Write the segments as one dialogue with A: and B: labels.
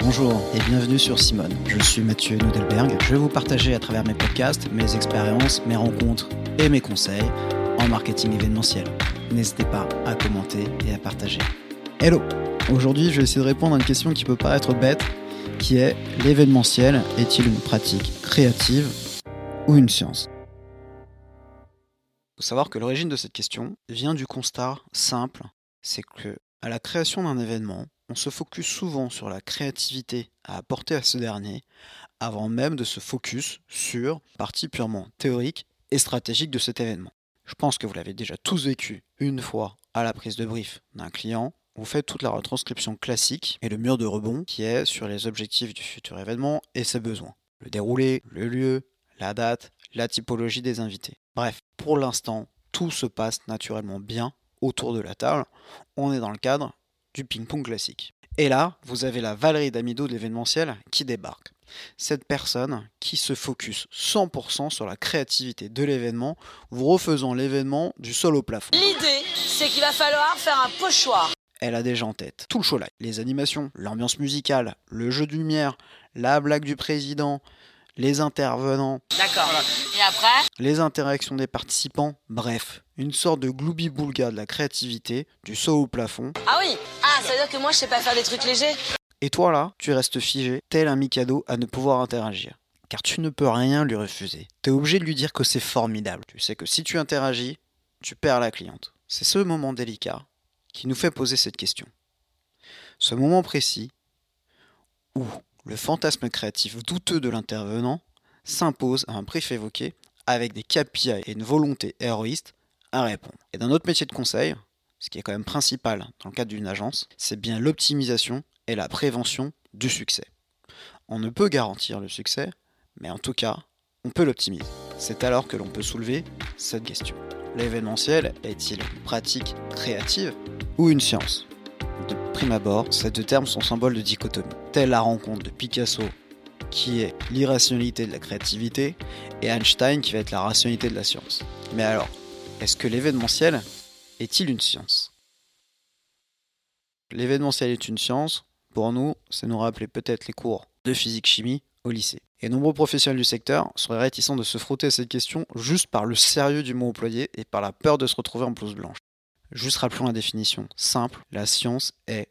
A: Bonjour et bienvenue sur Simone. Je suis Mathieu Nudelberg. Je vais vous partager à travers mes podcasts mes expériences, mes rencontres et mes conseils en marketing événementiel. N'hésitez pas à commenter et à partager. Hello Aujourd'hui, je vais essayer de répondre à une question qui peut paraître bête, qui est l'événementiel est-il une pratique créative ou une science? Il faut savoir que l'origine de cette question vient du constat simple, c'est que à la création d'un événement, on se focus souvent sur la créativité à apporter à ce dernier, avant même de se focus sur la partie purement théorique et stratégique de cet événement. Je pense que vous l'avez déjà tous vécu une fois à la prise de brief d'un client. Vous faites toute la retranscription classique et le mur de rebond qui est sur les objectifs du futur événement et ses besoins. Le déroulé, le lieu, la date, la typologie des invités. Bref, pour l'instant, tout se passe naturellement bien autour de la table. On est dans le cadre du ping-pong classique. Et là, vous avez la Valérie Damido de l'événementiel qui débarque. Cette personne qui se focus 100% sur la créativité de l'événement, vous refaisant l'événement du sol au plafond.
B: L'idée, c'est qu'il va falloir faire un pochoir.
A: Elle a déjà en tête tout le show là, les animations, l'ambiance musicale, le jeu de lumière, la blague du président, les intervenants.
B: D'accord. Et après?
A: Les interactions des participants, bref, une sorte de gloubi-boulga de la créativité, du saut au plafond.
B: Ah oui Ah, ça veut dire que moi je sais pas faire des trucs légers
A: Et toi là, tu restes figé, tel un Mikado à ne pouvoir interagir. Car tu ne peux rien lui refuser. T'es obligé de lui dire que c'est formidable. Tu sais que si tu interagis, tu perds la cliente. C'est ce moment délicat qui nous fait poser cette question. Ce moment précis où le fantasme créatif douteux de l'intervenant s'impose à un brief évoqué avec des KPI et une volonté héroïste à répondre. Et dans notre métier de conseil, ce qui est quand même principal dans le cadre d'une agence, c'est bien l'optimisation et la prévention du succès. On ne peut garantir le succès, mais en tout cas, on peut l'optimiser. C'est alors que l'on peut soulever cette question. L'événementiel est-il pratique créative ou une science De prime abord, ces deux termes sont symboles de dichotomie. Telle la rencontre de Picasso, qui est l'irrationalité de la créativité, et Einstein, qui va être la rationalité de la science. Mais alors, est-ce que l'événementiel est-il une science? L'événementiel est une science. Pour nous, c'est nous rappeler peut-être les cours de physique-chimie au lycée. Et nombreux professionnels du secteur seraient réticents de se frotter à cette question juste par le sérieux du mot employé et par la peur de se retrouver en blouse blanche. Juste rappelons la définition simple, la science est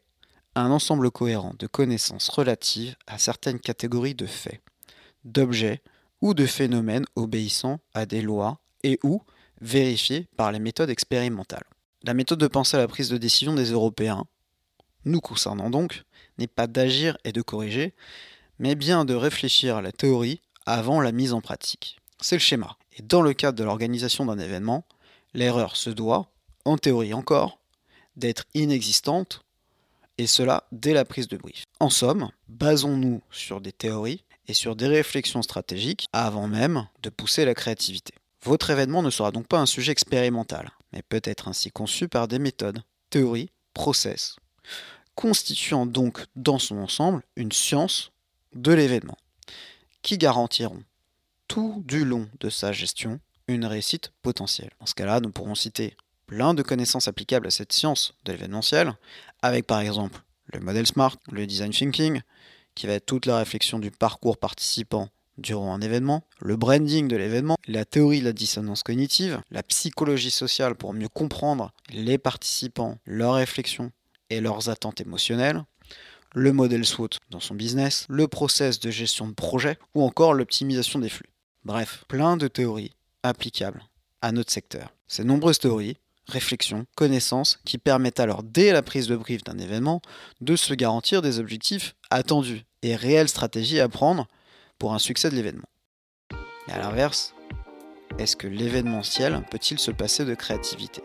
A: un ensemble cohérent de connaissances relatives à certaines catégories de faits, d'objets ou de phénomènes obéissant à des lois et ou vérifiés par les méthodes expérimentales. La méthode de penser à la prise de décision des Européens, nous concernant donc, n'est pas d'agir et de corriger, mais bien de réfléchir à la théorie avant la mise en pratique. C'est le schéma. Et dans le cadre de l'organisation d'un événement, l'erreur se doit, en théorie encore, d'être inexistante, et cela dès la prise de brief. En somme, basons-nous sur des théories et sur des réflexions stratégiques avant même de pousser la créativité. Votre événement ne sera donc pas un sujet expérimental, mais peut être ainsi conçu par des méthodes, théories, process, constituant donc dans son ensemble une science de l'événement, qui garantiront tout du long de sa gestion une réussite potentielle. Dans ce cas-là, nous pourrons citer plein de connaissances applicables à cette science de l'événementiel, avec par exemple le modèle SMART, le design thinking, qui va être toute la réflexion du parcours participant durant un événement, le branding de l'événement, la théorie de la dissonance cognitive, la psychologie sociale pour mieux comprendre les participants, leurs réflexions et leurs attentes émotionnelles, le modèle SWOT dans son business, le process de gestion de projet ou encore l'optimisation des flux. Bref, plein de théories applicables à notre secteur. Ces nombreuses théories, réflexions, connaissances qui permettent alors dès la prise de brief d'un événement de se garantir des objectifs attendus et réelles stratégies à prendre pour un succès de l'événement. Mais à l'inverse, est-ce que l'événementiel peut-il se passer de créativité?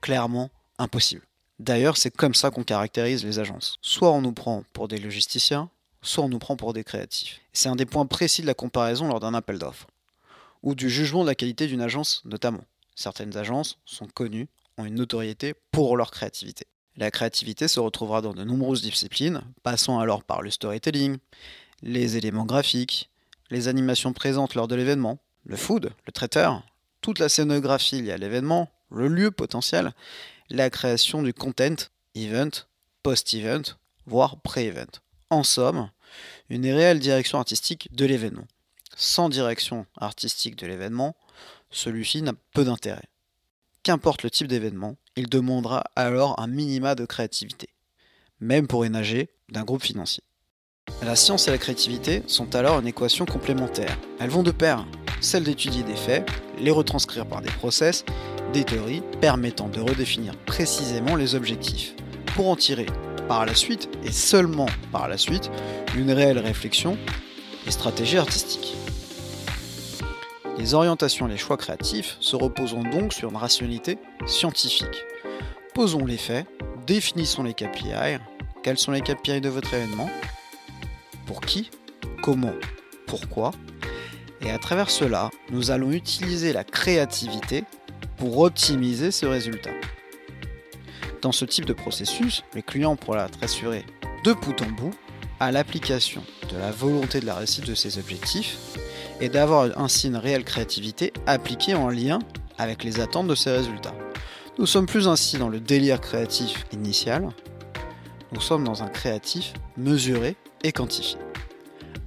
A: Clairement, impossible. D'ailleurs, c'est comme ça qu'on caractérise les agences. Soit on nous prend pour des logisticiens, soit on nous prend pour des créatifs. C'est un des points précis de la comparaison lors d'un appel d'offres, ou du jugement de la qualité d'une agence notamment. certaines agences sont connues, ont une notoriété pour leur créativité. La créativité se retrouvera dans de nombreuses disciplines, passant alors par le storytelling, les éléments graphiques, les animations présentes lors de l'événement, le food, le traiteur, toute la scénographie liée à l'événement, le lieu potentiel, la création du content, event, post-event, voire pré-event. En somme, une réelle direction artistique de l'événement. Sans direction artistique de l'événement, celui-ci n'a peu d'intérêt. Qu'importe le type d'événement, il demandera alors un minima de créativité, même pour énager d'un groupe financier. La science et la créativité sont alors une équation complémentaire. Elles vont de pair, celle d'étudier des faits, les retranscrire par des process, des théories permettant de redéfinir précisément les objectifs, pour en tirer par la suite, et seulement par la suite, une réelle réflexion et stratégie artistique. Les orientations et les choix créatifs se reposent donc sur une rationalité scientifique. Posons les faits, définissons les KPI, quels sont les KPI de votre événement, pour qui, comment, pourquoi, et à travers cela, nous allons utiliser la créativité pour optimiser ce résultat. Dans ce type de processus, le client pourra être assuré de bout en bout à l'application de la volonté de la réussite de ses objectifs et d'avoir ainsi une réelle créativité appliquée en lien avec les attentes de ses résultats. Nous sommes plus ainsi dans le délire créatif initial, nous sommes dans un créatif mesuré et quantifié.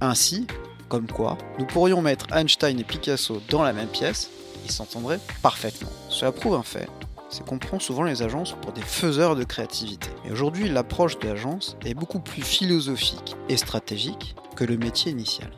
A: Ainsi, comme quoi, nous pourrions mettre Einstein et Picasso dans la même pièce, ils s'entendraient parfaitement. Cela prouve un fait, c'est qu'on prend souvent les agences pour des faiseurs de créativité. Et aujourd'hui, l'approche de l'agence est beaucoup plus philosophique et stratégique que le métier initial.